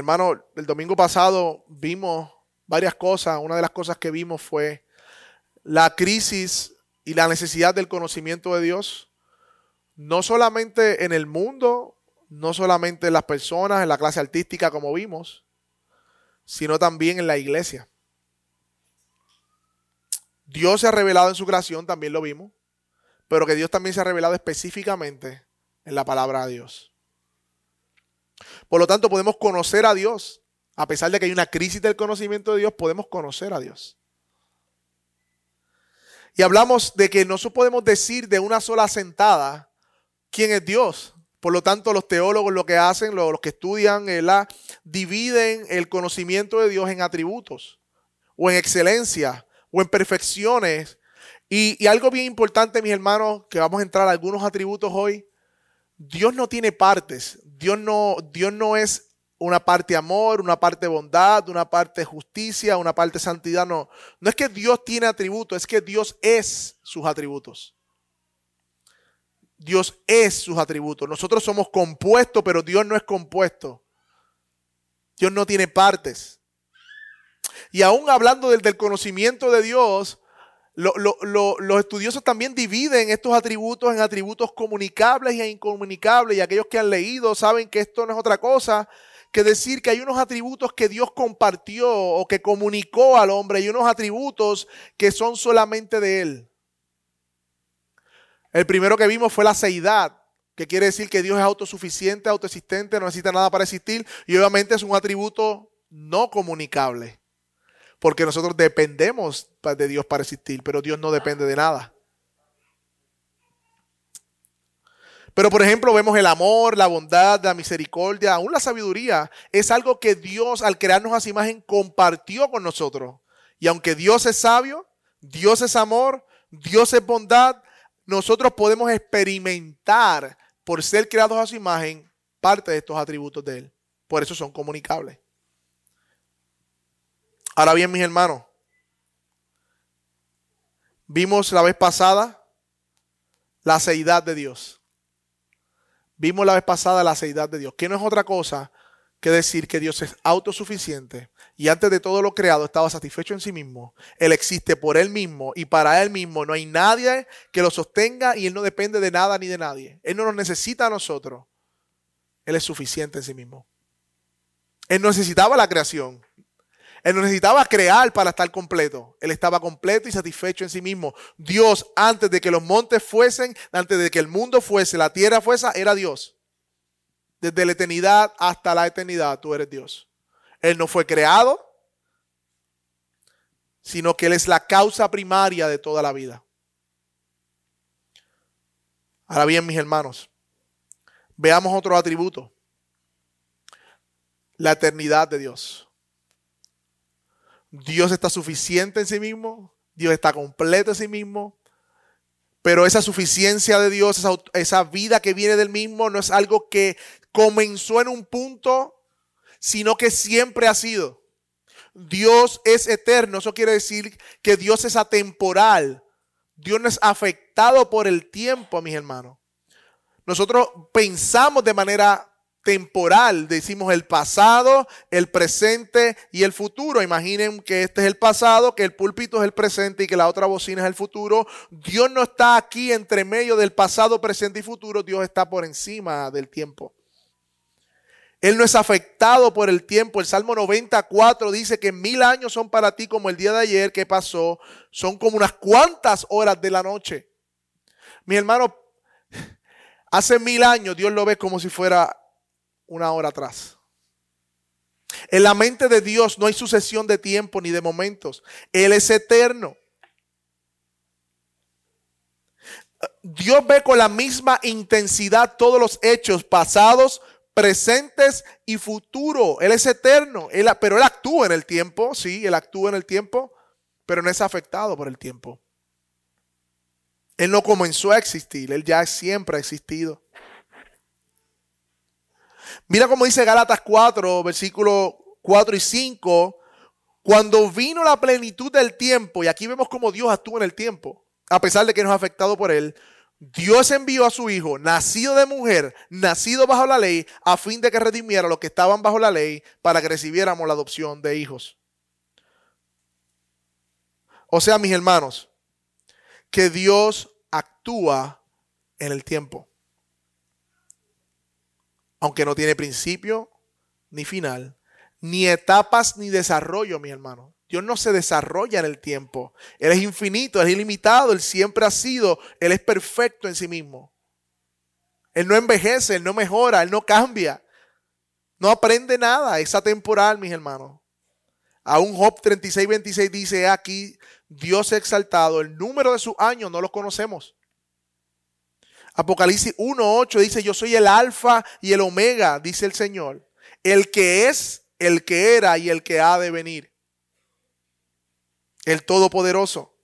hermano, el domingo pasado vimos varias cosas. Una de las cosas que vimos fue la crisis y la necesidad del conocimiento de Dios, no solamente en el mundo, no solamente en las personas, en la clase artística como vimos, sino también en la iglesia. Dios se ha revelado en su creación, también lo vimos, pero que Dios también se ha revelado específicamente en la palabra de Dios. Por lo tanto, podemos conocer a Dios. A pesar de que hay una crisis del conocimiento de Dios, podemos conocer a Dios. Y hablamos de que no podemos decir de una sola sentada quién es Dios. Por lo tanto, los teólogos lo que hacen, los que estudian, dividen el conocimiento de Dios en atributos, o en excelencia, o en perfecciones. Y, y, algo bien importante, mis hermanos, que vamos a entrar a algunos atributos hoy. Dios no tiene partes. Dios no, Dios no es una parte amor, una parte bondad, una parte justicia, una parte santidad. No, no es que Dios tiene atributos, es que Dios es sus atributos. Dios es sus atributos. Nosotros somos compuestos, pero Dios no es compuesto. Dios no tiene partes. Y aún hablando del, conocimiento de Dios, los estudiosos también dividen estos atributos en atributos comunicables e incomunicables. Y aquellos que han leído saben que esto no es otra cosa que decir que hay unos atributos que Dios compartió o que comunicó al hombre y unos atributos que son solamente de Él. El primero que vimos fue la seidad, que quiere decir que Dios es autosuficiente, autoexistente, no necesita nada para existir y obviamente es un atributo no comunicable porque nosotros dependemos de Dios para existir, pero Dios no depende de nada. Pero por ejemplo vemos el amor, la bondad, la misericordia, aún la sabiduría. Es algo que Dios al crearnos a su imagen compartió con nosotros. Y aunque Dios es sabio, Dios es amor, Dios es bondad, nosotros podemos experimentar por ser creados a su imagen parte de estos atributos de Él. Por eso son comunicables. Ahora bien, mis hermanos, vimos la vez pasada la seidad de Dios. Vimos la vez pasada la seidad de Dios, que no es otra cosa que decir que Dios es autosuficiente y antes de todo lo creado estaba satisfecho en sí mismo. Él existe por Él mismo y para Él mismo no hay nadie que lo sostenga y Él no depende de nada ni de nadie. Él no nos necesita a nosotros. Él es suficiente en sí mismo. Él necesitaba la creación. Él no necesitaba crear para estar completo. Él estaba completo y satisfecho en sí mismo. Dios, antes de que los montes fuesen, antes de que el mundo fuese, la tierra fuese, era Dios. Desde la eternidad hasta la eternidad, tú eres Dios. Él no fue creado, sino que Él es la causa primaria de toda la vida. Ahora bien, mis hermanos, veamos otro atributo. La eternidad de Dios. Dios está suficiente en sí mismo, Dios está completo en sí mismo, pero esa suficiencia de Dios, esa, vida que viene del mismo, no es algo que comenzó en un punto, sino que siempre ha sido. Dios es eterno, eso quiere decir que Dios es atemporal. Dios no es afectado por el tiempo, mis hermanos. Nosotros pensamos de manera temporal. Decimos el pasado, el presente y el futuro. Imaginen que este es el pasado, que el púlpito es el presente y que la otra bocina es el futuro. Dios no está aquí entre medio del pasado, presente y futuro. Dios está por encima del tiempo. Él no es afectado por el tiempo. El Salmo 94 dice que mil años son para ti como el día de ayer que pasó. Son como unas cuantas horas de la noche. Mi hermano, hace mil años Dios lo ve como si fuera una hora atrás. En la mente de Dios no hay sucesión de tiempo ni de momentos. Él es eterno. Dios ve con la misma intensidad todos los hechos pasados, presentes y futuros. Él es eterno, él, pero Él actúa en el tiempo, sí, Él actúa en el tiempo, pero no es afectado por el tiempo. Él no comenzó a existir, Él ya siempre ha existido. Mira cómo dice Gálatas 4, versículos 4 y 5. Cuando vino la plenitud del tiempo, y aquí vemos cómo Dios actúa en el tiempo, a pesar de que nos ha afectado por él, Dios envió a su Hijo, nacido de mujer, nacido bajo la ley, a fin de que redimiera a los que estaban bajo la ley, para que recibiéramos la adopción de hijos. O sea, mis hermanos, que Dios actúa en el tiempo. Aunque no tiene principio ni final, ni etapas ni desarrollo, mi hermano. Dios no se desarrolla en el tiempo. Él es infinito, es ilimitado, Él siempre ha sido, Él es perfecto en sí mismo. Él no envejece, Él no mejora, Él no cambia. No aprende nada, es atemporal, mis hermanos. Aún Job 36, 26 dice aquí, Dios exaltado, el número de sus años no los conocemos. Apocalipsis 1.8 dice, yo soy el alfa y el omega, dice el Señor, el que es, el que era y el que ha de venir el Todopoderoso.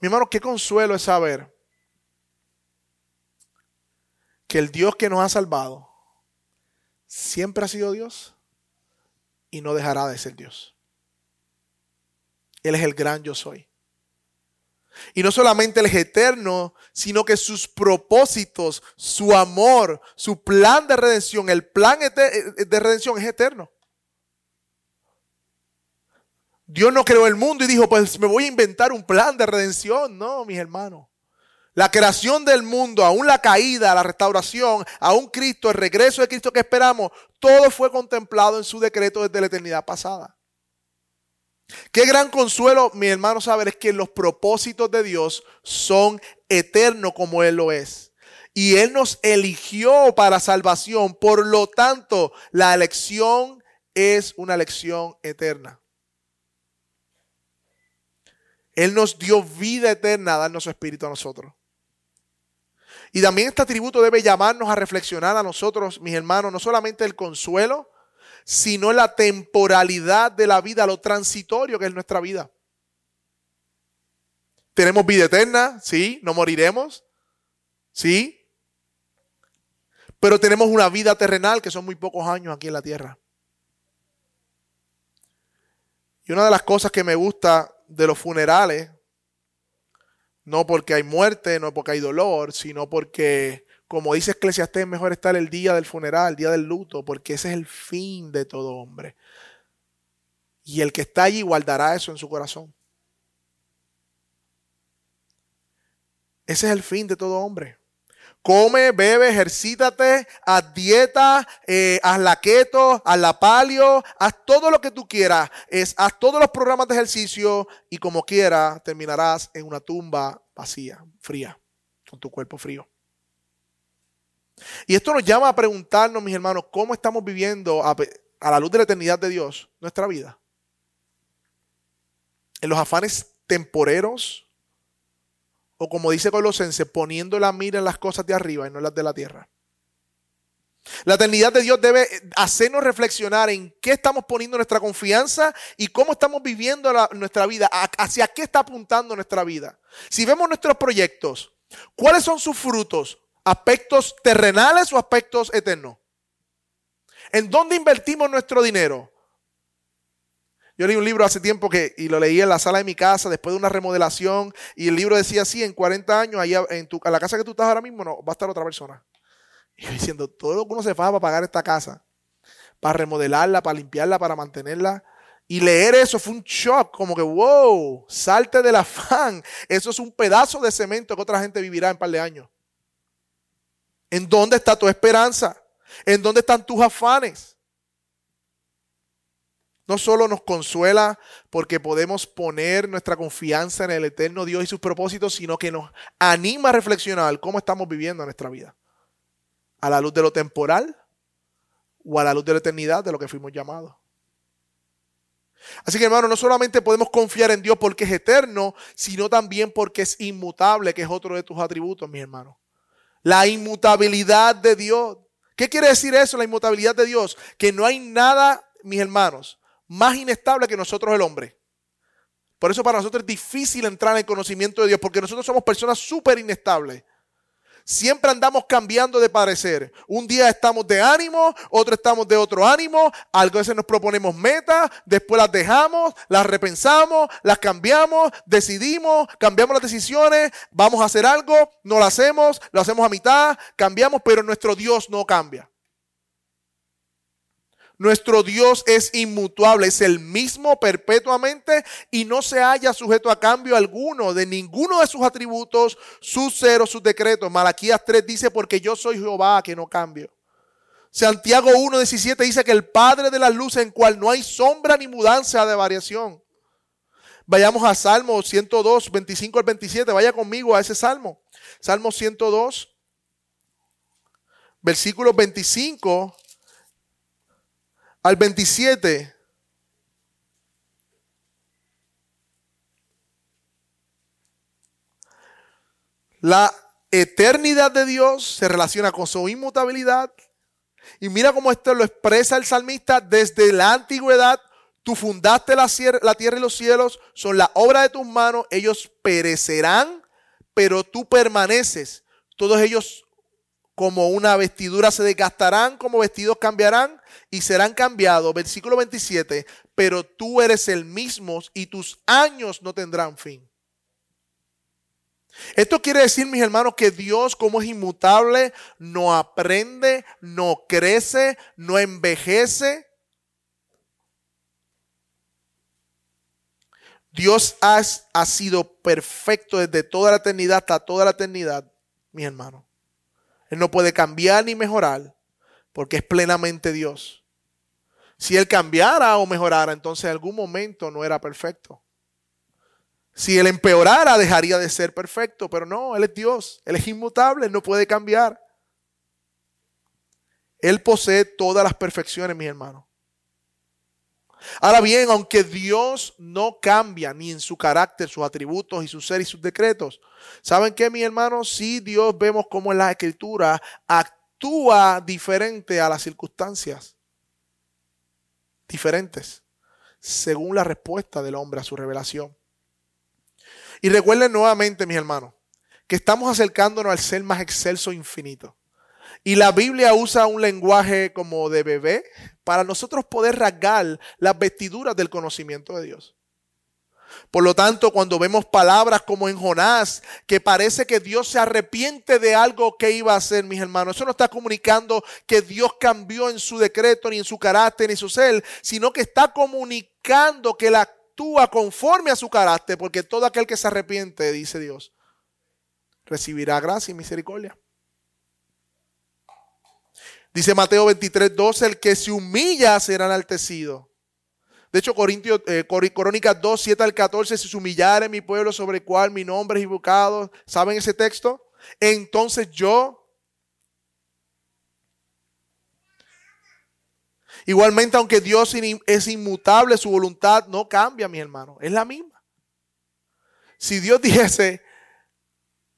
Mi hermano, qué consuelo es saber que el Dios que nos ha salvado siempre ha sido Dios y no dejará de ser Dios. Él es el gran yo soy. Y no solamente Él es eterno, sino que sus propósitos, su amor, su plan de redención, el plan de redención es eterno. Dios no creó el mundo y dijo, pues me voy a inventar un plan de redención. No, mis hermanos. La creación del mundo, aún la caída, la restauración, aún Cristo, el regreso de Cristo que esperamos, todo fue contemplado en su decreto desde la eternidad pasada. Qué gran consuelo, mi hermano, saber es que los propósitos de Dios son eternos como Él lo es. Y Él nos eligió para salvación. Por lo tanto, la elección es una elección eterna. Él nos dio vida eterna darnos su espíritu a nosotros. Y también este atributo debe llamarnos a reflexionar a nosotros, mis hermanos, no solamente el consuelo, sino la temporalidad de la vida, lo transitorio que es nuestra vida. Tenemos vida eterna, sí, no moriremos, sí, pero tenemos una vida terrenal que son muy pocos años aquí en la tierra. Y una de las cosas que me gusta de los funerales, no porque hay muerte, no porque hay dolor, sino porque, como dice Eclesiastés, es mejor estar el día del funeral, el día del luto, porque ese es el fin de todo hombre. Y el que está allí guardará eso en su corazón. Ese es el fin de todo hombre. Come, bebe, ejercítate, haz dieta, eh, haz la keto, haz la palio, haz todo lo que tú quieras. Es, haz todos los programas de ejercicio y como quiera terminarás en una tumba vacía, fría, con tu cuerpo frío. Y esto nos llama a preguntarnos, mis hermanos, cómo estamos viviendo a, la luz de la eternidad de Dios nuestra vida. En los afanes temporeros o como dice Colosense, poniendo la mira en las cosas de arriba y no en las de la tierra. La eternidad de Dios debe hacernos reflexionar en qué estamos poniendo nuestra confianza y cómo estamos viviendo nuestra vida, hacia qué está apuntando nuestra vida. Si vemos nuestros proyectos, ¿cuáles son sus frutos? ¿Aspectos terrenales o aspectos eternos? ¿En dónde invertimos nuestro dinero? Yo leí un libro hace tiempo que, y lo leí en la sala de mi casa después de una remodelación y el libro decía así, en 40 años, allá en tu, la casa que tú estás ahora mismo, no, va a estar otra persona. Y yo diciendo, todo lo que uno se faja para pagar esta casa, para remodelarla, para limpiarla, para mantenerla. Y leer eso fue un shock, como que, wow, salte del afán. Eso es un pedazo de cemento que otra gente vivirá en un par de años. ¿En dónde está tu esperanza? ¿En dónde están tus afanes? No solo nos consuela porque podemos poner nuestra confianza en el eterno Dios y sus propósitos, sino que nos anima a reflexionar cómo estamos viviendo nuestra vida. A la luz de lo temporal o a la luz de la eternidad de lo que fuimos llamados. Así que hermano, no solamente podemos confiar en Dios porque es eterno, sino también porque es inmutable, que es otro de tus atributos, mi hermano. La inmutabilidad de Dios. ¿Qué quiere decir eso, la inmutabilidad de Dios? Que no hay nada, mis hermanos, más inestable que nosotros el hombre. Por eso para nosotros es difícil entrar en el conocimiento de Dios, porque nosotros somos personas súper inestables. Siempre andamos cambiando de parecer. Un día estamos de ánimo, otro estamos de otro ánimo. Algo veces nos proponemos metas, después las dejamos, las repensamos, las cambiamos, decidimos, cambiamos las decisiones, vamos a hacer algo, no lo hacemos, lo hacemos a mitad, cambiamos, pero nuestro Dios no cambia. Nuestro Dios es inmutable, es el mismo perpetuamente y no se halla sujeto a cambio alguno de ninguno de sus atributos, sus ceros, sus decretos. Malaquías 3 dice, porque yo soy Jehová que no cambio. Santiago 1.17 dice que el Padre de la luz en cual no hay sombra ni mudanza de variación. Vayamos a Salmo 102, 25 al 27. Vaya conmigo a ese Salmo. Salmo 102, versículo 25 al 27. La eternidad de Dios se relaciona con su inmutabilidad. Y mira cómo esto lo expresa el salmista desde la antigüedad. Tú fundaste la, tierra y los cielos, son la obra de tus manos, ellos perecerán, pero tú permaneces. Todos ellos como una vestidura se desgastarán, como vestidos cambiarán, y serán cambiados. Versículo 27, pero tú eres el mismo y tus años no tendrán fin. Esto quiere decir, mis hermanos, que Dios como es inmutable, no aprende, no crece, no envejece. Dios ha, sido perfecto desde toda la eternidad hasta toda la eternidad, mis hermanos. Él no puede cambiar ni mejorar porque es plenamente Dios. Si él cambiara o mejorara, entonces en algún momento no era perfecto. Si él empeorara, dejaría de ser perfecto, pero no, él es Dios, él es inmutable, no puede cambiar. Él posee todas las perfecciones, mi hermano. Ahora bien, aunque Dios no cambia ni en su carácter, sus atributos y su ser y sus decretos, ¿saben qué, mi hermano? Si Dios vemos cómo en la escritura actúa diferente a las circunstancias diferentes según la respuesta del hombre a su revelación. Y recuerden nuevamente, mis hermanos, que estamos acercándonos al ser más excelso infinito. Y la Biblia usa un lenguaje como de bebé para nosotros poder rasgar las vestiduras del conocimiento de Dios. Por lo tanto, cuando vemos palabras como en Jonás, que parece que Dios se arrepiente de algo que iba a hacer, mis hermanos, eso no está comunicando que Dios cambió en su decreto, ni en su carácter, ni en su ser, sino que está comunicando que él actúa conforme a su carácter, porque todo aquel que se arrepiente, dice Dios, recibirá gracia y misericordia. Dice Mateo 23, 12, el que se humilla será enaltecido de hecho, Corintios, eh, Crónicas 2, 7 al 14, si se humillare mi pueblo sobre el cual mi nombre es invocado, ¿saben ese texto? Entonces yo, igualmente aunque Dios es inmutable, su voluntad no cambia, mi hermano, es la misma. Si Dios dijese,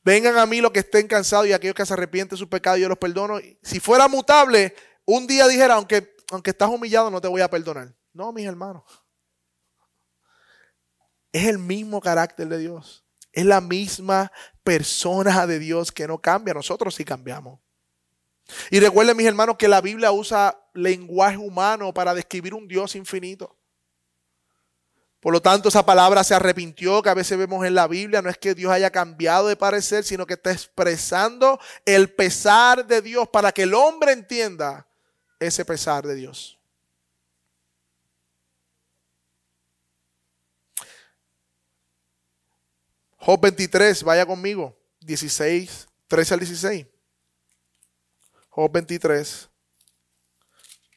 vengan a mí los que estén cansados y aquellos que se arrepienten de sus pecados, yo los perdono. Si fuera mutable, un día dijera, aunque, aunque estás humillado, no te voy a perdonar. No, mis hermanos. Es el mismo carácter de Dios. Es la misma persona de Dios que no cambia. Nosotros sí cambiamos. Y recuerden, mis hermanos, que la Biblia usa lenguaje humano para describir un Dios infinito. Por lo tanto, esa palabra se arrepintió que a veces vemos en la Biblia. No es que Dios haya cambiado de parecer, sino que está expresando el pesar de Dios para que el hombre entienda ese pesar de Dios. Job 23, vaya conmigo. 16, 13 al 16. Job 23,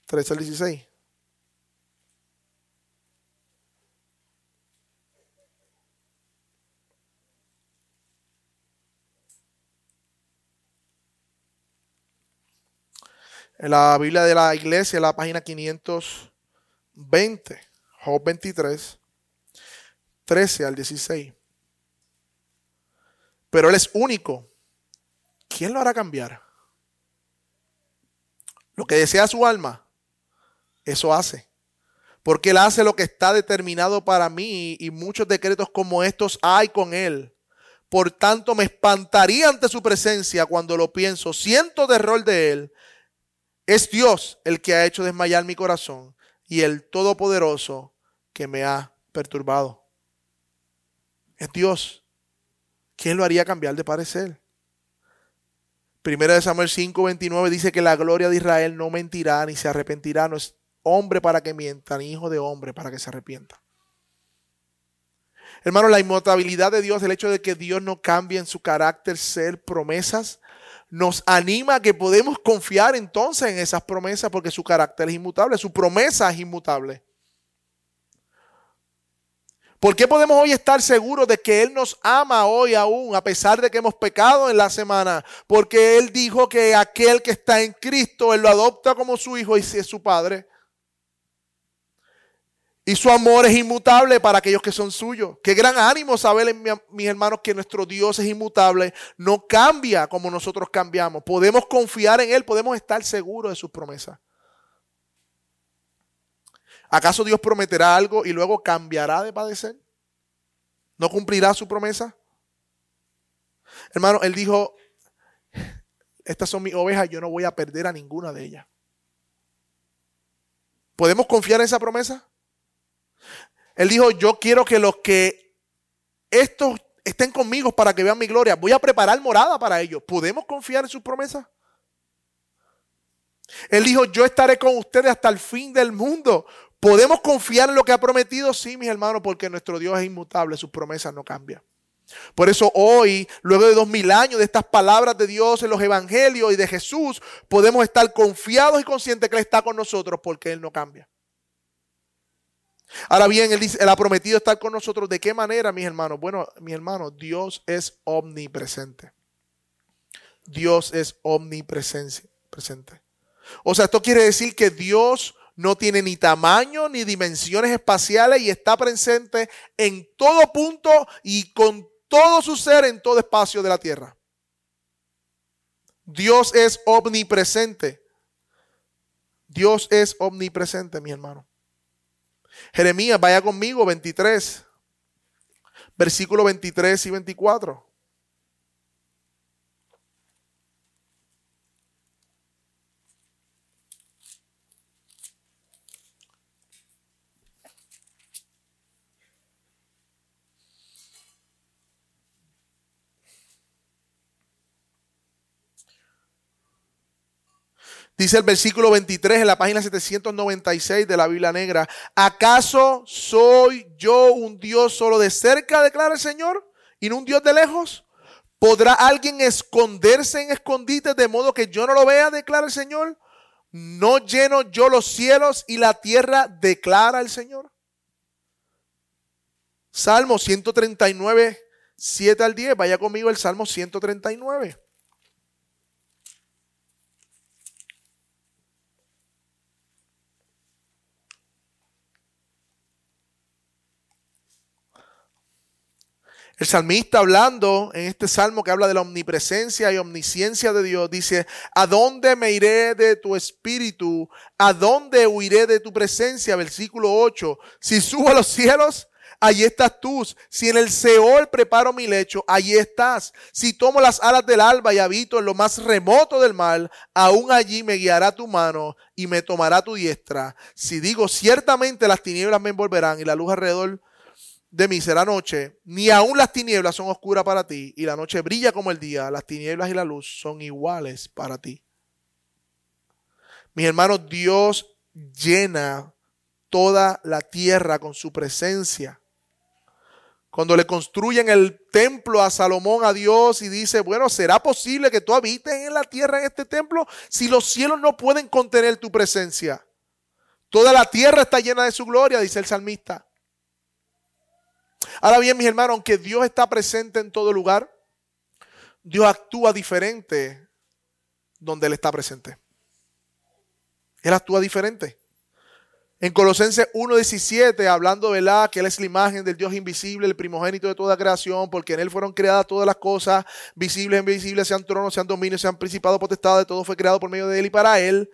13 al 16. En la Biblia de la iglesia, la página 520, Job 23, 13 al 16 pero Él es único. ¿Quién lo hará cambiar? Lo que desea su alma, eso hace. Porque Él hace lo que está determinado para mí y muchos decretos como estos hay con Él. Por tanto, me espantaría ante su presencia cuando lo pienso. Siento terror de él. Es Dios el que ha hecho desmayar mi corazón y el Todopoderoso que me ha perturbado. Es Dios. ¿Quién lo haría cambiar de parecer? Primera de Samuel 5:29 dice que la gloria de Israel no mentirá ni se arrepentirá. No es hombre para que mienta, ni hijo de hombre para que se arrepienta. Hermano, la inmutabilidad de Dios, el hecho de que Dios no cambie en su carácter, ser, promesas, nos anima a que podemos confiar entonces en esas promesas porque su carácter es inmutable, su promesa es inmutable. ¿Por qué podemos hoy estar seguros de que Él nos ama hoy aún, a pesar de que hemos pecado en la semana? Porque Él dijo que aquel que está en Cristo, Él lo adopta como su hijo y si es su padre. Y su amor es inmutable para aquellos que son suyos. Qué gran ánimo saber, mis hermanos, que nuestro Dios es inmutable. No cambia como nosotros cambiamos. Podemos confiar en Él, podemos estar seguros de sus promesas. ¿Acaso Dios prometerá algo y luego cambiará de padecer? ¿No cumplirá su promesa? Hermano, Él dijo, estas son mis ovejas, yo no voy a perder a ninguna de ellas. ¿Podemos confiar en esa promesa? Él dijo, yo quiero que los que estos estén conmigo para que vean mi gloria. Voy a preparar morada para ellos. ¿Podemos confiar en sus promesas? Él dijo, yo estaré con ustedes hasta el fin del mundo. ¿Podemos confiar en lo que ha prometido? Sí, mis hermanos, porque nuestro Dios es inmutable, sus promesas no cambian. Por eso hoy, luego de dos mil años de estas palabras de Dios en los evangelios y de Jesús, podemos estar confiados y conscientes que Él está con nosotros porque Él no cambia. Ahora bien, él, dice, él ha prometido estar con nosotros. ¿De qué manera, mis hermanos? Bueno, mis hermanos, Dios es omnipresente. Dios es omnipresente. O sea, esto quiere decir que Dios no tiene ni tamaño ni dimensiones espaciales y está presente en todo punto y con todo su ser en todo espacio de la tierra. Dios es omnipresente. Dios es omnipresente, mi hermano. Jeremías, vaya conmigo, 23, versículo 23 y 24. Dice el versículo 23 en la página 796 de la Biblia Negra, ¿acaso soy yo un Dios solo de cerca, declara el Señor, y no un Dios de lejos? ¿Podrá alguien esconderse en escondites de modo que yo no lo vea, declara el Señor? ¿No lleno yo los cielos y la tierra, declara el Señor? Salmo 139, 7 al 10, vaya conmigo el Salmo 139. El salmista hablando en este salmo que habla de la omnipresencia y omnisciencia de Dios, dice, ¿a dónde me iré de tu espíritu? ¿A dónde huiré de tu presencia? Versículo 8, si subo a los cielos, allí estás tú. Si en el Seol preparo mi lecho, allí estás. Si tomo las alas del alba y habito en lo más remoto del mal, aún allí me guiará tu mano y me tomará tu diestra. Si digo, ciertamente las tinieblas me envolverán y la luz alrededor de mí será noche, ni aun las tinieblas son oscuras para ti, y la noche brilla como el día, las tinieblas y la luz son iguales para ti. Mis hermanos, Dios llena toda la tierra con su presencia. Cuando le construyen el templo a Salomón, a Dios, y dice, bueno, ¿será posible que tú habites en la tierra en este templo si los cielos no pueden contener tu presencia? Toda la tierra está llena de su gloria, dice el salmista. Ahora bien, mis hermanos, aunque Dios está presente en todo lugar, Dios actúa diferente donde Él está presente. Él actúa diferente. En Colosenses 1.17, hablando, ¿verdad? Que Él es la imagen del Dios invisible, el primogénito de toda creación, porque en Él fueron creadas todas las cosas, visibles e invisibles, sean tronos, sean dominios, sean principados, potestades, todo fue creado por medio de Él y para Él.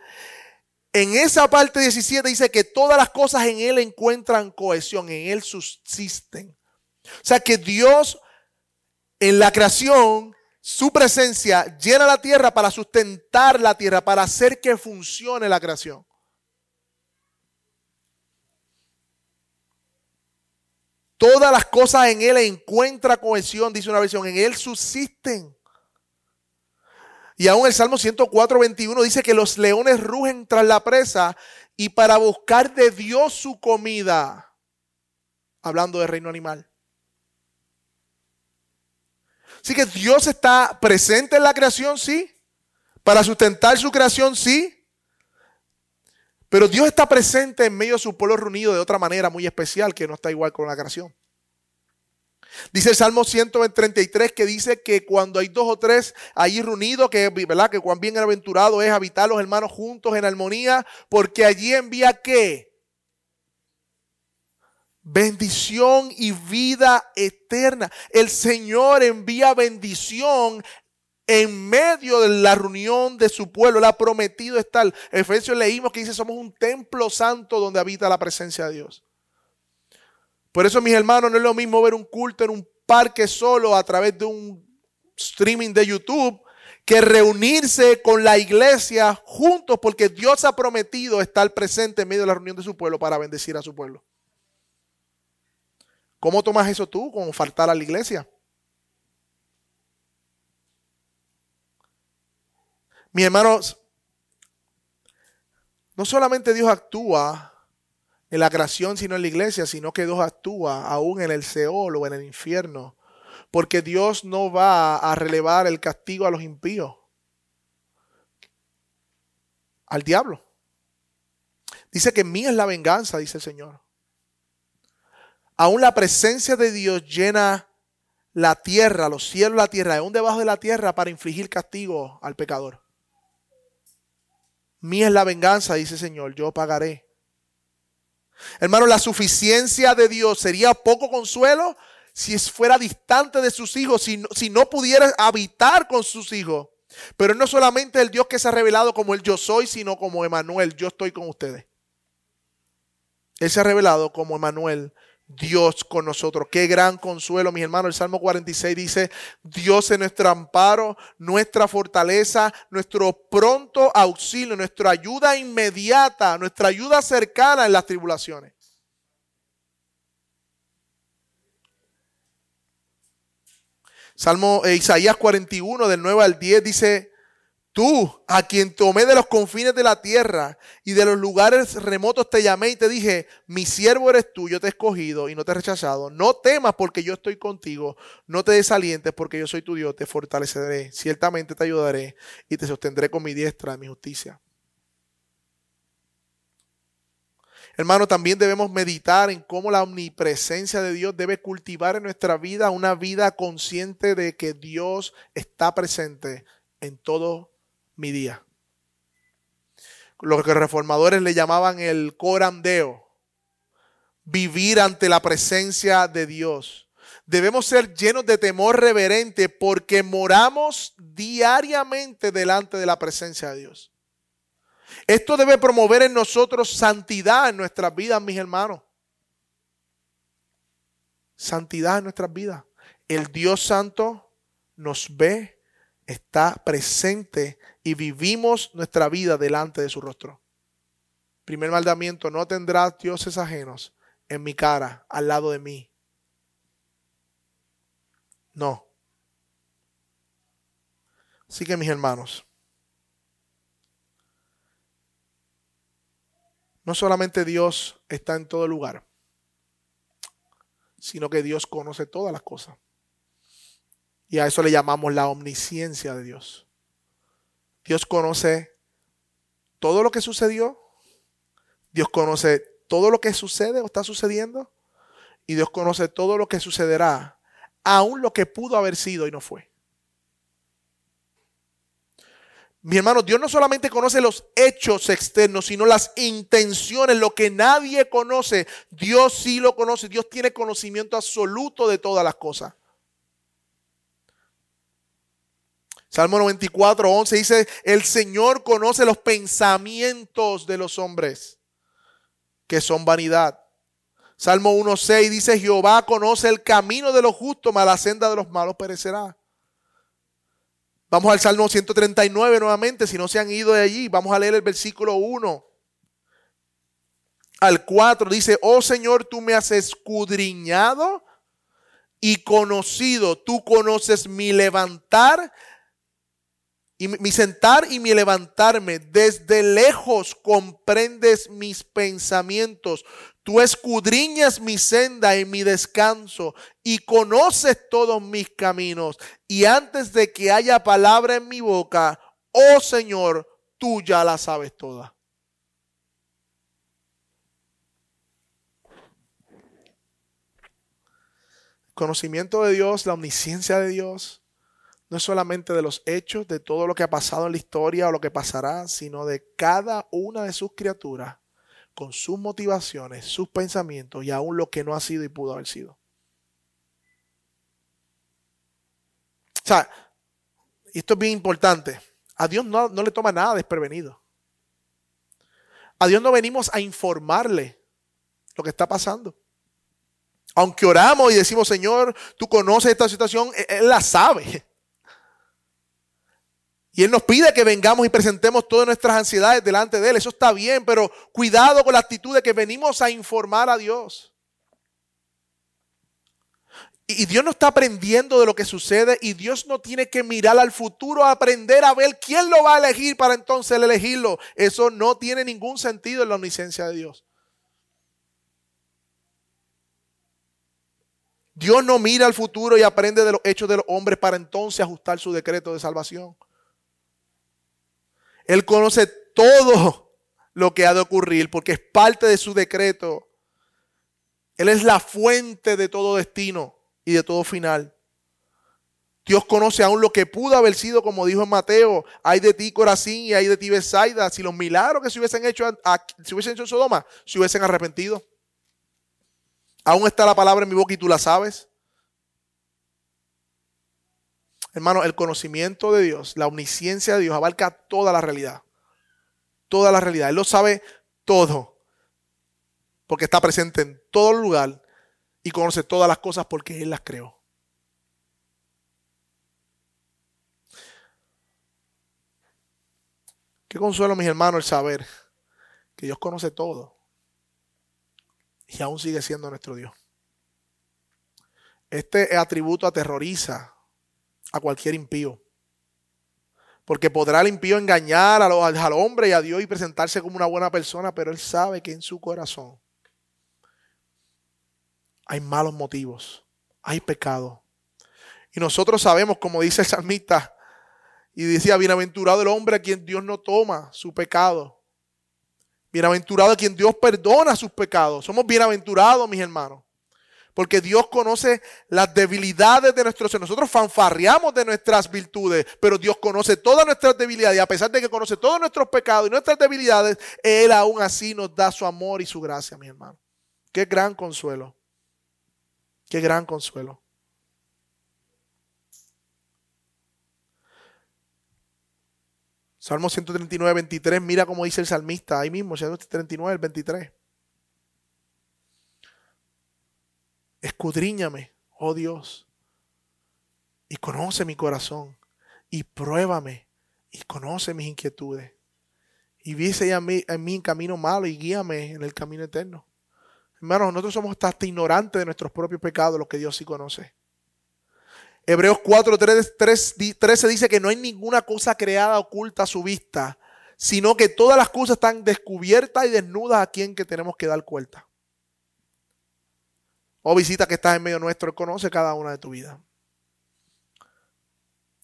En esa parte 17 dice que todas las cosas en Él encuentran cohesión, en Él subsisten. O sea que Dios En la creación, su presencia llena la tierra para sustentar la tierra, para hacer que funcione la creación. Todas las cosas en Él encuentra cohesión, dice una versión, en Él subsisten. Y aún el Salmo 104, 21 dice que los leones rugen tras la presa y para buscar de Dios su comida. Hablando del reino animal. Así que Dios está presente en la creación, sí. Para sustentar su creación, sí. Pero Dios está presente en medio de su pueblo reunido de otra manera muy especial que no está igual con la creación. Dice el Salmo 133 que dice que cuando hay dos o tres ahí reunidos, que, ¿verdad? que cuán bienaventurado es habitar los hermanos juntos en armonía, porque allí envía qué? Bendición y vida eterna. El Señor envía bendición en medio de la reunión de su pueblo. Le ha prometido estar. Efesios leímos que dice, somos un templo santo donde habita la presencia de Dios. Por eso, mis hermanos, no es lo mismo ver un culto en un parque solo a través de un streaming de YouTube que reunirse con la iglesia juntos porque Dios ha prometido estar presente en medio de la reunión de su pueblo para bendecir a su pueblo. ¿Cómo tomas eso tú con faltar a la iglesia? Mis hermanos, no solamente Dios actúa en la creación, sino en la iglesia, sino que Dios actúa aún en el Seol o en el infierno. Porque Dios no va a relevar el castigo a los impíos. Al diablo. Dice que mía es la venganza, dice el Señor. Aún la presencia de Dios llena la tierra, los cielos, la tierra, aún debajo de la tierra para infligir castigo al pecador. Mía es la venganza, dice el Señor, yo pagaré. Hermano, la suficiencia de Dios sería poco consuelo si fuera distante de sus hijos, si no, si no pudiera habitar con sus hijos. Pero no solamente el Dios que se ha revelado como el yo soy, sino como Emanuel, yo estoy con ustedes. Él se ha revelado como Emanuel, Dios con nosotros. Qué gran consuelo, mis hermanos. El Salmo 46 dice, Dios es nuestro amparo, nuestra fortaleza, nuestro pronto auxilio, nuestra ayuda inmediata, nuestra ayuda cercana en las tribulaciones. Salmo eh, Isaías 41 del 9 al 10 dice, Tú, a quien tomé de los confines de la tierra y de los lugares remotos te llamé y te dije, mi siervo eres tú, yo te he escogido y no te he rechazado. No temas porque yo estoy contigo, no te desalientes porque yo soy tu Dios, te fortaleceré, ciertamente te ayudaré y te sostendré con mi diestra mi justicia. Hermano, también debemos meditar en cómo la omnipresencia de Dios debe cultivar en nuestra vida una vida consciente de que Dios está presente en todo mi día. Lo que reformadores le llamaban el corandeo, vivir ante la presencia de Dios. Debemos ser llenos de temor reverente porque moramos diariamente delante de la presencia de Dios. Esto debe promover en nosotros santidad en nuestras vidas, mis hermanos. Santidad en nuestras vidas. El Dios Santo nos ve, está presente y vivimos nuestra vida delante de su rostro. Primer mandamiento, no tendrás dioses ajenos en mi cara, al lado de mí. No. Así que mis hermanos, no solamente Dios está en todo lugar, sino que Dios conoce todas las cosas. Y a eso le llamamos la omnisciencia de Dios. Dios conoce todo lo que sucedió. Dios conoce todo lo que sucede o está sucediendo. Y Dios conoce todo lo que sucederá, aún lo que pudo haber sido y no fue. Mi hermano, Dios no solamente conoce los hechos externos, sino las intenciones, lo que nadie conoce. Dios sí lo conoce. Dios tiene conocimiento absoluto de todas las cosas. Salmo 94, 11 dice, el Señor conoce los pensamientos de los hombres, que son vanidad. Salmo 1.6 dice, Jehová conoce el camino de los justos, mas la senda de los malos perecerá. Vamos al Salmo 139 nuevamente, si no se han ido de allí, vamos a leer el versículo 1 al 4. Dice, oh Señor, tú me has escudriñado y conocido, tú conoces mi levantar y mi sentar y mi levantarme. Desde lejos comprendes mis pensamientos. Tú escudriñas mi senda y mi descanso y conoces todos mis caminos. Y antes de que haya palabra en mi boca, oh Señor, tú ya la sabes toda. Conocimiento de Dios, la omnisciencia de Dios, no es solamente de los hechos, de todo lo que ha pasado en la historia o lo que pasará, sino de cada una de sus criaturas con sus motivaciones, sus pensamientos y aún lo que no ha sido y pudo haber sido. O sea, y esto es bien importante, a Dios no, no le toma nada desprevenido. A Dios no venimos a informarle lo que está pasando. Aunque oramos y decimos, Señor, tú conoces esta situación, Él la sabe. Y Él nos pide que vengamos y presentemos todas nuestras ansiedades delante de Él. Eso está bien, pero cuidado con la actitud de que venimos a informar a Dios. Y Dios no está aprendiendo de lo que sucede y Dios no tiene que mirar al futuro a aprender a ver quién lo va a elegir para entonces elegirlo. Eso no tiene ningún sentido en la omnisciencia de Dios. Dios no mira al futuro y aprende de los hechos de los hombres para entonces ajustar su decreto de salvación. Él conoce todo lo que ha de ocurrir porque es parte de su decreto. Él es la fuente de todo destino y de todo final. Dios conoce aún lo que pudo haber sido, como dijo en Mateo, hay de ti Corazín y hay de ti Besaida, si los milagros que se hubiesen hecho, si hubiesen hecho en Sodoma, se hubiesen arrepentido. Aún está la palabra en mi boca y tú la sabes. Hermano, el conocimiento de Dios, la omnisciencia de Dios abarca toda la realidad. Toda la realidad. Él lo sabe todo. Porque está presente en todo lugar y conoce todas las cosas porque Él las creó. Qué consuelo, mis hermanos, el saber que Dios conoce todo y aún sigue siendo nuestro Dios. Este atributo aterroriza a cualquier impío. Porque podrá el impío engañar al, al hombre y a Dios y presentarse como una buena persona, pero él sabe que en su corazón hay malos motivos, hay pecado. Y nosotros sabemos, como dice el salmista, y decía, bienaventurado el hombre a quien Dios no toma su pecado. Bienaventurado a quien Dios perdona sus pecados. Somos bienaventurados, mis hermanos. Porque Dios conoce las debilidades de nuestros Nosotros fanfarreamos de nuestras virtudes, pero Dios conoce todas nuestras debilidades. Y a pesar de que conoce todos nuestros pecados y nuestras debilidades, Él aún así nos da su amor y su gracia, mi hermano. Qué gran consuelo. Qué gran consuelo. Salmo 139, 23, mira cómo dice el salmista, ahí mismo, 139, 23. Escudriñame, oh Dios, y conoce mi corazón, y pruébame, y conoce mis inquietudes. Y vise en mí, en mí camino malo y guíame en el camino eterno. Hermanos, nosotros somos hasta ignorantes de nuestros propios pecados, los que Dios sí conoce. Hebreos 4, 13 dice que no hay ninguna cosa creada oculta a su vista, sino que todas las cosas están descubiertas y desnudas a quien que tenemos que dar cuenta. Oh visita que estás en medio nuestro, Él conoce cada una de tu vida.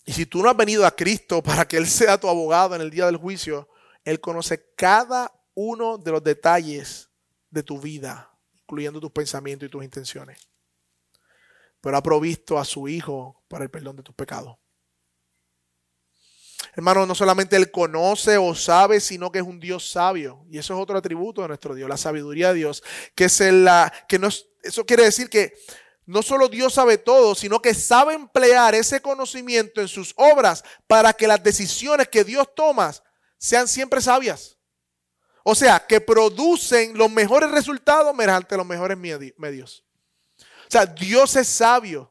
Y si tú no has venido a Cristo para que Él sea tu abogado en el día del juicio, Él conoce cada uno de los detalles de tu vida, incluyendo tus pensamientos y tus intenciones. Pero ha provisto a su Hijo para el perdón de tus pecados. Hermano, no solamente Él conoce o sabe, sino que es un Dios sabio. Y eso es otro atributo de nuestro Dios, la sabiduría de Dios, que es la, que nos, eso quiere decir que no solo Dios sabe todo, sino que sabe emplear ese conocimiento en sus obras para que las decisiones que Dios toma sean siempre sabias. O sea, que producen los mejores resultados mediante los mejores medios. O sea, Dios es sabio.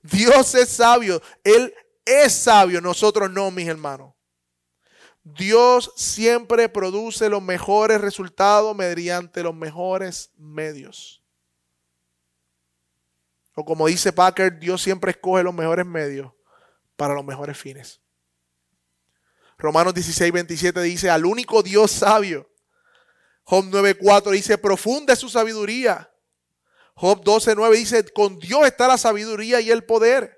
Dios es sabio. Él es sabio. Nosotros no, mis hermanos. Dios siempre produce los mejores resultados mediante los mejores medios. O como dice Packer, Dios siempre escoge los mejores medios para los mejores fines. Romanos 16, 27 dice, al único Dios sabio. Job 9.4 dice, profunda es su sabiduría. Job 12.9 dice, con Dios está la sabiduría y el poder.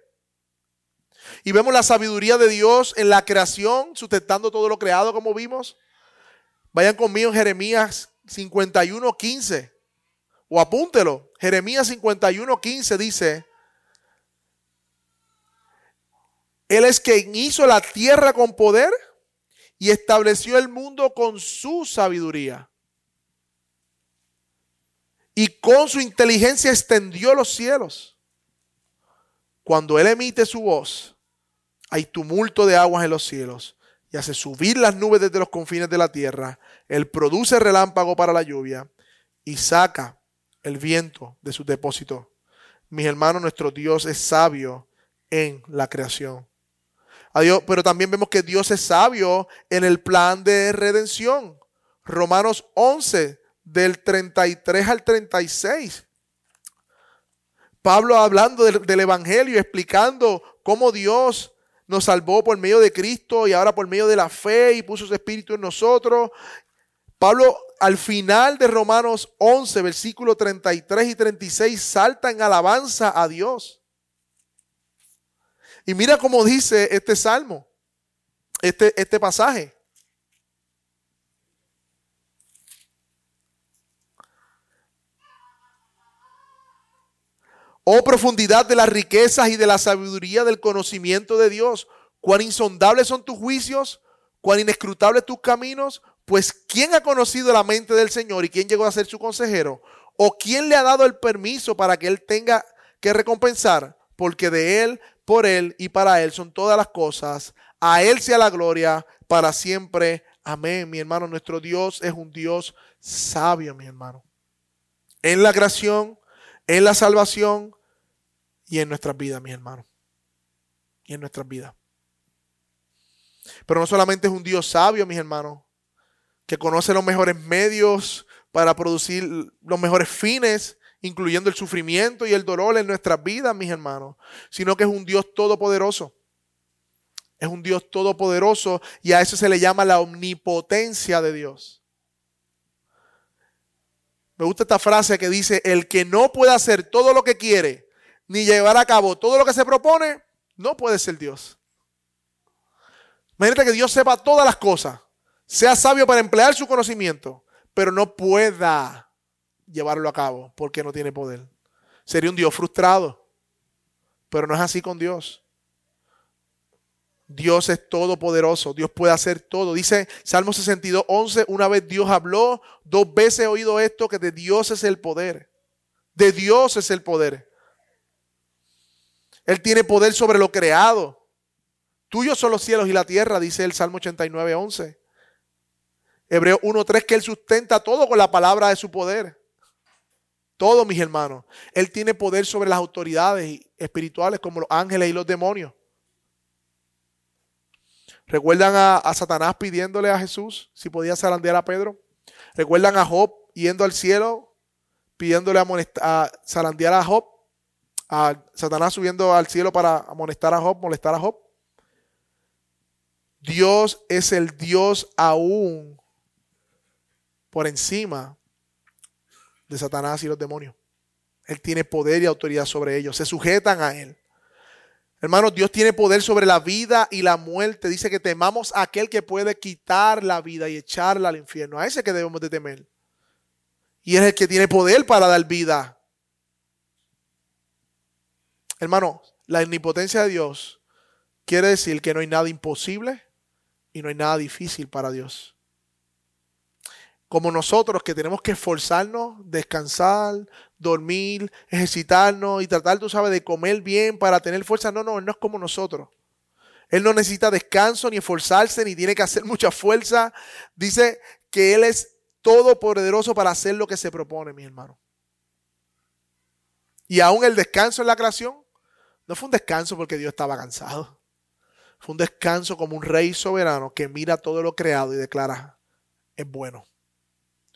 Y vemos la sabiduría de Dios en la creación, sustentando todo lo creado, como vimos. Vayan conmigo en Jeremías 51, 15. O apúntelo. Jeremías 51, 15 dice, Él es quien hizo la tierra con poder y estableció el mundo con su sabiduría. Y con su inteligencia extendió los cielos. Cuando Él emite su voz, hay tumulto de aguas en los cielos y hace subir las nubes desde los confines de la tierra. Él produce relámpago para la lluvia y saca el viento de su depósito. Mis hermanos, nuestro Dios es sabio en la creación. Adiós, pero también vemos que Dios es sabio en el plan de redención. Romanos 11, del 33 al 36. Pablo hablando del, del Evangelio, explicando cómo Dios nos salvó por medio de Cristo y ahora por medio de la fe y puso su espíritu en nosotros. Pablo al final de Romanos 11, versículos 33 y 36, salta en alabanza a Dios. Y mira cómo dice este salmo, este, este pasaje. Oh profundidad de las riquezas y de la sabiduría del conocimiento de Dios. Cuán insondables son tus juicios, cuán inescrutables tus caminos. Pues ¿quién ha conocido la mente del Señor y quién llegó a ser su consejero? ¿O quién le ha dado el permiso para que él tenga que recompensar? Porque de él, por él y para él son todas las cosas. A él sea la gloria para siempre. Amén, mi hermano. Nuestro Dios es un Dios sabio, mi hermano. En la creación, en la salvación, y en nuestras vidas, mis hermanos. Y en nuestras vidas. Pero no solamente es un Dios sabio, mis hermanos, que conoce los mejores medios para producir los mejores fines, incluyendo el sufrimiento y el dolor en nuestras vidas, mis hermanos, sino que es un Dios todopoderoso. Es un Dios todopoderoso y a eso se le llama la omnipotencia de Dios. Me gusta esta frase que dice, el que no puede hacer todo lo que quiere, ni llevar a cabo todo lo que se propone, no puede ser Dios. Imagínate que Dios sepa todas las cosas, sea sabio para emplear su conocimiento, pero no pueda llevarlo a cabo porque no tiene poder. Sería un Dios frustrado, pero no es así con Dios. Dios es todopoderoso, Dios puede hacer todo. Dice Salmo 62, 11, una vez Dios habló, dos veces he oído esto, que de Dios es el poder. De Dios es el poder. Él tiene poder sobre lo creado. Tuyos son los cielos y la tierra, dice el Salmo 89, 11. Hebreo 1.3 que Él sustenta todo con la palabra de su poder. Todo, mis hermanos. Él tiene poder sobre las autoridades espirituales como los ángeles y los demonios. ¿Recuerdan a, Satanás pidiéndole a Jesús si podía zarandear a Pedro? ¿Recuerdan a Job yendo al cielo pidiéndole a, a zarandear a Job? A Satanás subiendo al cielo para amonestar a Job, molestar a Job. Dios es el Dios aún por encima de Satanás y los demonios. Él tiene poder y autoridad sobre ellos. Se sujetan a Él. Hermanos, Dios tiene poder sobre la vida y la muerte. Dice que temamos a aquel que puede quitar la vida y echarla al infierno. A ese que debemos de temer. Y es el que tiene poder para dar vida Hermano, la omnipotencia de Dios quiere decir que no hay nada imposible y no hay nada difícil para Dios. Como nosotros que tenemos que esforzarnos, descansar, dormir, ejercitarnos y tratar, tú sabes, de comer bien para tener fuerza. No, no, Él no es como nosotros. Él no necesita descanso ni esforzarse ni tiene que hacer mucha fuerza. Dice que Él es todopoderoso para hacer lo que se propone, mi hermano. Y aún el descanso en la creación no fue un descanso porque Dios estaba cansado. Fue un descanso como un rey soberano que mira todo lo creado y declara, es bueno.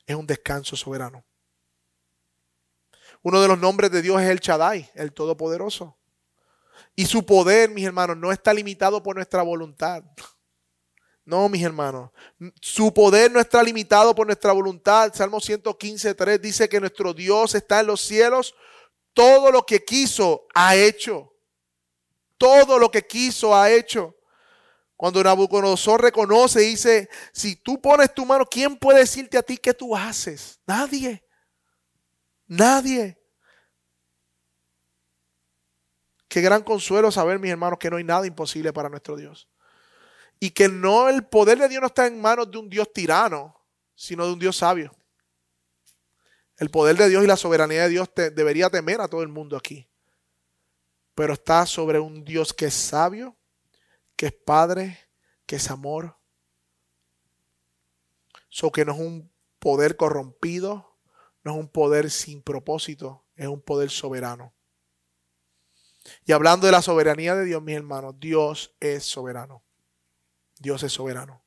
Es un descanso soberano. Uno de los nombres de Dios es el Shaddai, el Todopoderoso. Y su poder, mis hermanos, no está limitado por nuestra voluntad. No, mis hermanos. Su poder no está limitado por nuestra voluntad. Salmo 115, 3 dice que nuestro Dios está en los cielos. Todo lo que quiso ha hecho. Todo lo que quiso ha hecho. Cuando Nabucodonosor reconoce y dice, si tú pones tu mano, ¿quién puede decirte a ti qué tú haces? Nadie. Nadie. Qué gran consuelo saber, mis hermanos, que no hay nada imposible para nuestro Dios. Y que no el poder de Dios no está en manos de un Dios tirano, sino de un Dios sabio. El poder de Dios y la soberanía de Dios debería temer a todo el mundo aquí. Pero está sobre un Dios que es sabio, que es Padre, que es amor. So que no es un poder corrompido, no es un poder sin propósito, es un poder soberano. Y hablando de la soberanía de Dios, mis hermanos, Dios es soberano. Dios es soberano.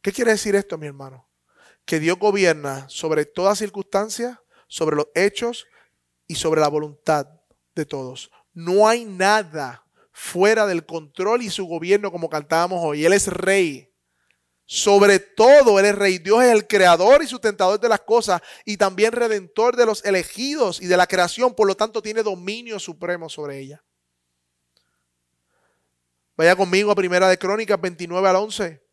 ¿Qué quiere decir esto, mi hermano? Que Dios gobierna sobre todas circunstancias, sobre los hechos y sobre la voluntad de todos. No hay nada fuera del control y su gobierno como cantábamos hoy. Él es rey. Sobre todo Él es rey. Dios es el creador y sustentador de las cosas y también redentor de los elegidos y de la creación. Por lo tanto, tiene dominio supremo sobre ella. Vaya conmigo a Primera de Crónicas 29 al 11.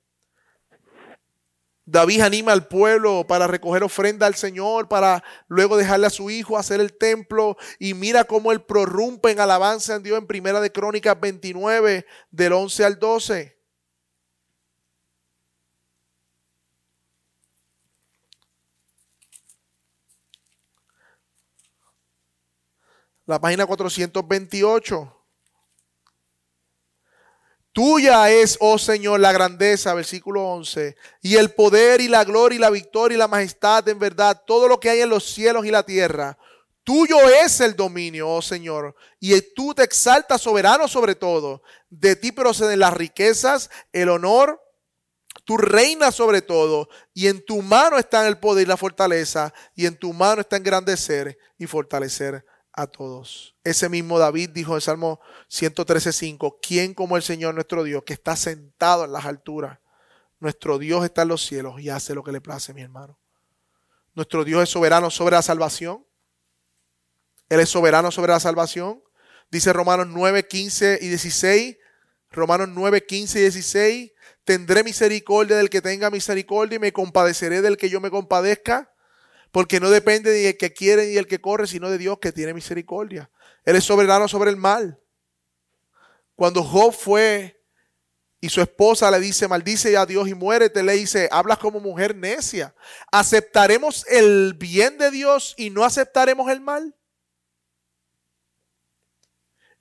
David anima al pueblo para recoger ofrenda al Señor, para luego dejarle a su hijo hacer el templo. Y mira cómo él prorrumpe en alabanza en Dios en Primera de Crónicas 29, del 11 al 12. La página 428. Tuya es, oh Señor, la grandeza, versículo 11, y el poder y la gloria y la victoria y la majestad, en verdad, todo lo que hay en los cielos y la tierra. Tuyo es el dominio, oh Señor, y tú te exaltas soberano sobre todo. De ti proceden las riquezas, el honor, tú reinas sobre todo, y en tu mano está el poder y la fortaleza, y en tu mano está engrandecer y fortalecer a todos. Ese mismo David dijo en Salmo 113.5, ¿quién como el Señor nuestro Dios que está sentado en las alturas? Nuestro Dios está en los cielos y hace lo que le place, mi hermano. Nuestro Dios es soberano sobre la salvación. Él es soberano sobre la salvación. Dice Romanos 9, 15 y 16. Romanos 9, 15 y 16. Tendré misericordia del que tenga misericordia y me compadeceré del que yo me compadezca porque no depende ni el que quiere ni el que corre, sino de Dios que tiene misericordia. Él es soberano sobre el mal. Cuando Job fue y su esposa le dice, maldice a Dios y muérete, le dice, hablas como mujer necia. ¿Aceptaremos el bien de Dios y no aceptaremos el mal?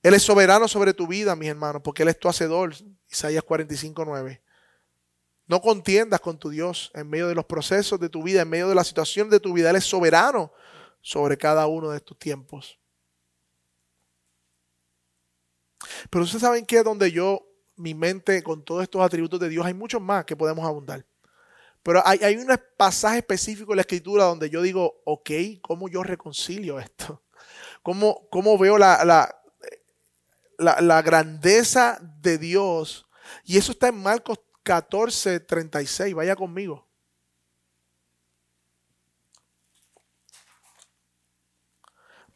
Él es soberano sobre tu vida, mis hermanos, porque Él es tu hacedor. Isaías 45, 9. No contiendas con tu Dios en medio de los procesos de tu vida, en medio de la situación de tu vida. Él es soberano sobre cada uno de estos tiempos. Pero ustedes saben que donde yo, mi mente, con todos estos atributos de Dios, hay muchos más que podemos abundar. Pero hay, hay un pasaje específico en la escritura donde yo digo, ok, ¿cómo yo reconcilio esto? ¿Cómo, cómo veo la, la, la, la grandeza de Dios? Y eso está en Marcos 14:36. Vaya conmigo.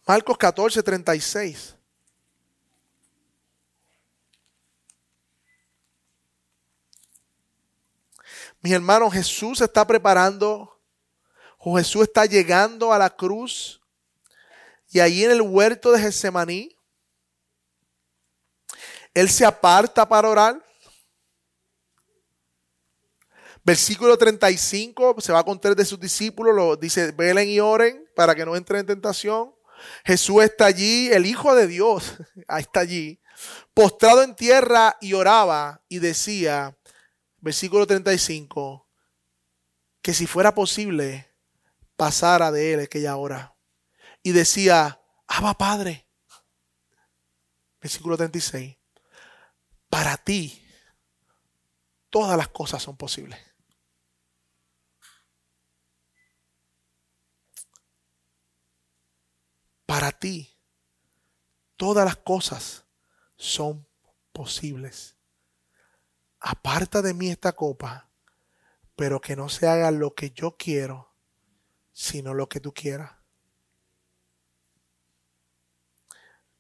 Marcos 14:36. Mis hermanos, Jesús está preparando, o Jesús está llegando a la cruz, y allí en el huerto de Getsemaní, Él se aparta para orar. Versículo 35, se va a contar de sus discípulos, lo dice, velen y oren para que no entren en tentación. Jesús está allí, el Hijo de Dios está allí, postrado en tierra y oraba y decía, versículo 35, que si fuera posible, pasara de él aquella hora. Y decía, Abba Padre. Versículo 36. Para ti, todas las cosas son posibles. Para ti, todas las cosas son posibles. Aparta de mí esta copa, pero que no se haga lo que yo quiero, sino lo que tú quieras.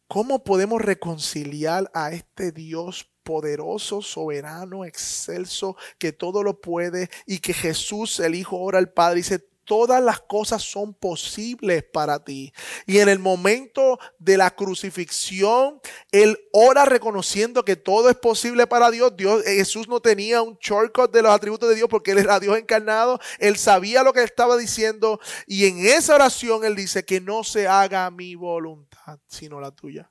¿Cómo podemos reconciliar a este Dios poderoso, soberano, excelso, que todo lo puede y que Jesús, el Hijo, ora al Padre dice, todas las cosas son posibles para ti. Y en el momento de la crucifixión, él ora reconociendo que todo es posible para Dios. Dios Jesús no tenía un shortcut de los atributos de Dios porque él era Dios encarnado. Él sabía lo que estaba diciendo y en esa oración él dice que no se haga mi voluntad, sino la tuya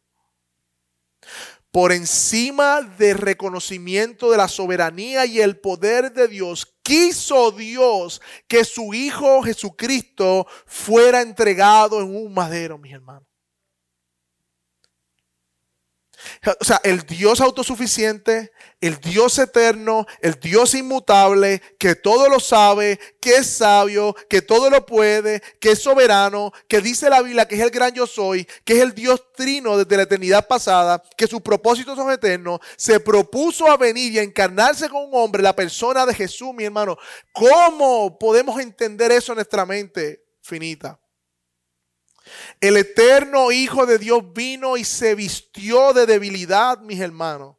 por encima del reconocimiento de la soberanía y el poder de Dios, quiso Dios que su Hijo Jesucristo fuera entregado en un madero, mis hermanos. O sea, el Dios autosuficiente, el Dios eterno, el Dios inmutable, que todo lo sabe, que es sabio, que todo lo puede, que es soberano, que dice la Biblia que es el gran yo soy, que es el Dios trino desde la eternidad pasada, que sus propósitos son eternos, se propuso a venir y a encarnarse con un hombre, la persona de Jesús, mi hermano. ¿Cómo podemos entender eso en nuestra mente finita? El eterno Hijo de Dios vino y se vistió de debilidad, mis hermanos.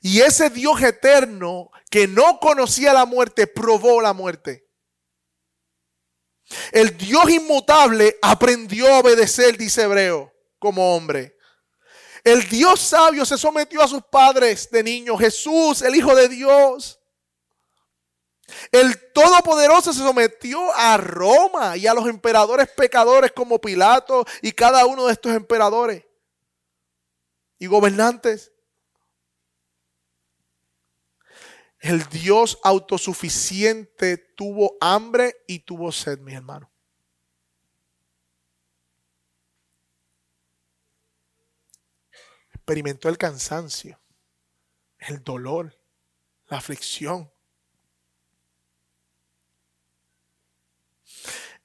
Y ese Dios eterno que no conocía la muerte, probó la muerte. El Dios inmutable aprendió a obedecer, dice Hebreo, como hombre. El Dios sabio se sometió a sus padres de niño. Jesús, el Hijo de Dios, el Todopoderoso se sometió a Roma y a los emperadores pecadores como Pilato y cada uno de estos emperadores y gobernantes. El Dios autosuficiente tuvo hambre y tuvo sed, mi hermano. Experimentó el cansancio, el dolor, la aflicción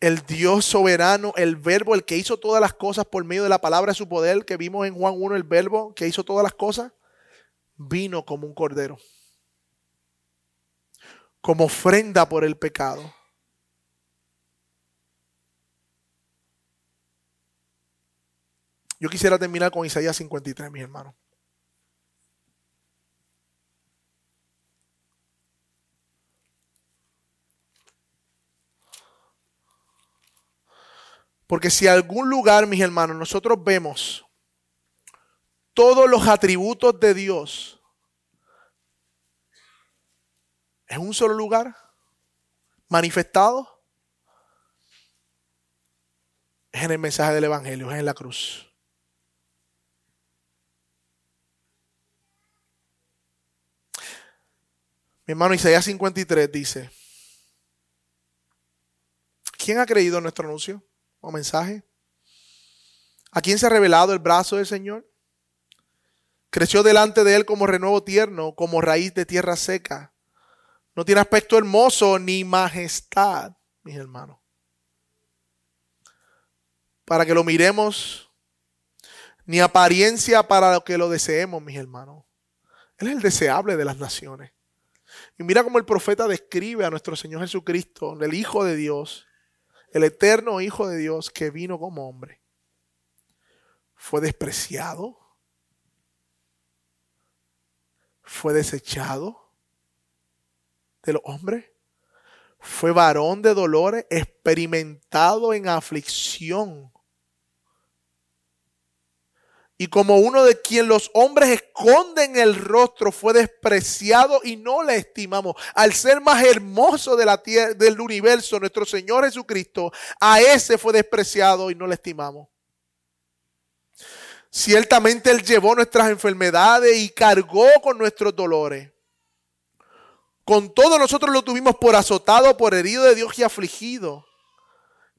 el Dios soberano, el verbo, el que hizo todas las cosas por medio de la palabra de su poder, que vimos en Juan 1, el verbo que hizo todas las cosas, vino como un cordero, como ofrenda por el pecado. Yo quisiera terminar con Isaías 53, mis hermanos. Porque si algún lugar, mis hermanos, nosotros vemos todos los atributos de Dios en un solo lugar, manifestado, es en el mensaje del Evangelio, es en la cruz. Mi hermano Isaías 53 dice, ¿quién ha creído en nuestro anuncio? O mensaje? ¿A quién se ha revelado el brazo del Señor? Creció delante de él como renuevo tierno, como raíz de tierra seca. No tiene aspecto hermoso ni majestad, mis hermanos. Para que lo miremos, ni apariencia para que lo deseemos, mis hermanos. Él es el deseable de las naciones. Y mira cómo el profeta describe a nuestro Señor Jesucristo, el Hijo de Dios, el eterno Hijo de Dios que vino como hombre, fue despreciado, fue desechado de los hombres, fue varón de dolores, experimentado en aflicción y como uno de quien los hombres esconden el rostro, fue despreciado y no le estimamos. Al ser más hermoso de la tierra, del universo, nuestro Señor Jesucristo, a ese fue despreciado y no le estimamos. Ciertamente Él llevó nuestras enfermedades y cargó con nuestros dolores. Con todo nosotros lo tuvimos por azotado, por herido de Dios y afligido.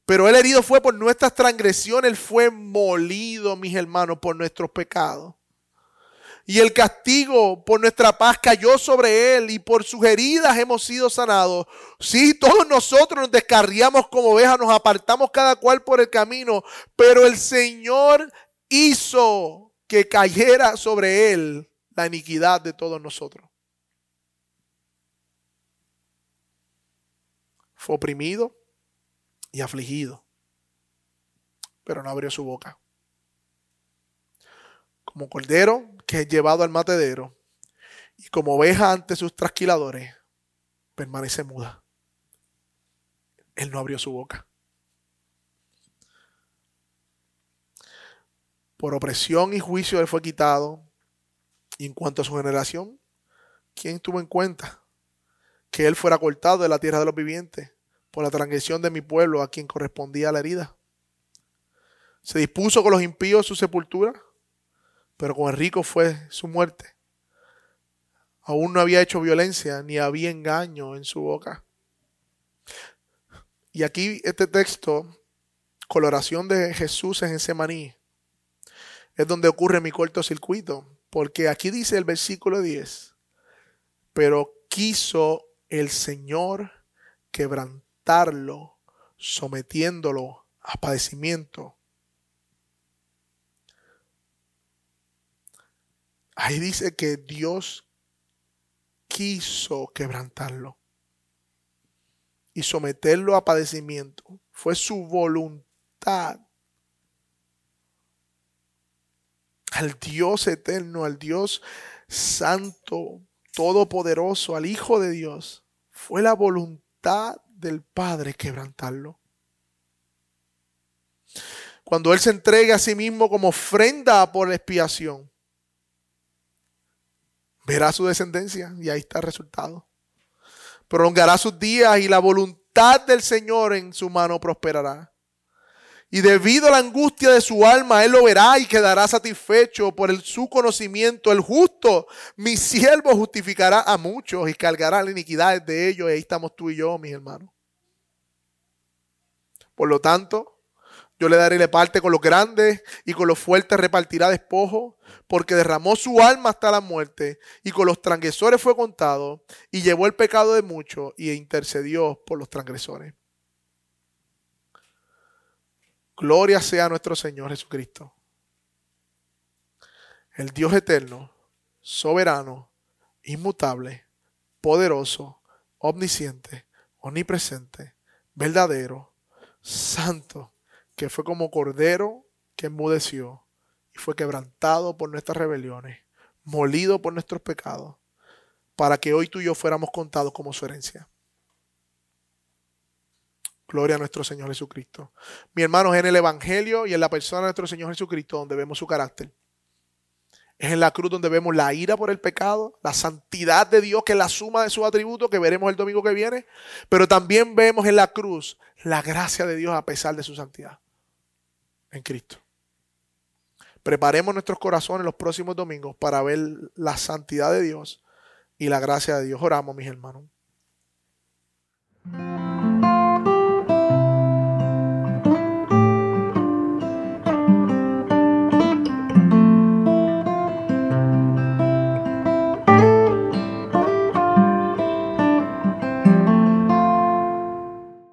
Pero el herido fue por nuestras transgresiones, él fue molido, mis hermanos, por nuestros pecados. Y el castigo por nuestra paz cayó sobre él y por sus heridas hemos sido sanados. Sí, todos nosotros nos descarriamos como ovejas, nos apartamos cada cual por el camino, pero el Señor hizo que cayera sobre él la iniquidad de todos nosotros. Fue oprimido y afligido, pero no abrió su boca. Como cordero que es llevado al matedero y como oveja ante sus trasquiladores, permanece muda. Él no abrió su boca. Por opresión y juicio él fue quitado. Y en cuanto a su generación, ¿quién tuvo en cuenta que él fuera cortado de la tierra de los vivientes por la transgresión de mi pueblo a quien correspondía la herida? Se dispuso con los impíos su sepultura, pero con el rico fue su muerte. Aún no había hecho violencia ni había engaño en su boca. Y aquí este texto, coloración de Jesús en Semaní, es donde ocurre mi cortocircuito. Porque aquí dice el versículo 10, pero quiso el Señor sometiéndolo a padecimiento. Ahí dice que Dios quiso quebrantarlo y someterlo a padecimiento. Fue su voluntad al Dios eterno, al Dios santo, todopoderoso, al Hijo de Dios. Fue la voluntad del Padre quebrantarlo. Cuando Él se entrega a sí mismo como ofrenda por la expiación, verá su descendencia y ahí está el resultado. Prolongará sus días y la voluntad del Señor en su mano prosperará. Y debido a la angustia de su alma, él lo verá y quedará satisfecho por el, su conocimiento. El justo, mi siervo, justificará a muchos y cargará la iniquidad de ellos. Y ahí estamos tú y yo, mis hermanos. Por lo tanto, yo le daré la parte con los grandes y con los fuertes repartirá despojo, porque derramó su alma hasta la muerte y con los transgresores fue contado y llevó el pecado de muchos y intercedió por los transgresores. Gloria sea a nuestro Señor Jesucristo. El Dios eterno, soberano, inmutable, poderoso, omnisciente, omnipresente, verdadero, santo, que fue como cordero que enmudeció y fue quebrantado por nuestras rebeliones, molido por nuestros pecados, para que hoy tú y yo fuéramos contados como su herencia. Gloria a nuestro Señor Jesucristo. Mi hermano, es en el Evangelio y en la persona de nuestro Señor Jesucristo donde vemos su carácter. Es en la cruz donde vemos la ira por el pecado, la santidad de Dios, que es la suma de sus atributos, que veremos el domingo que viene. Pero también vemos en la cruz la gracia de Dios a pesar de su santidad. En Cristo. Preparemos nuestros corazones los próximos domingos para ver la santidad de Dios y la gracia de Dios. Oramos, mis hermanos.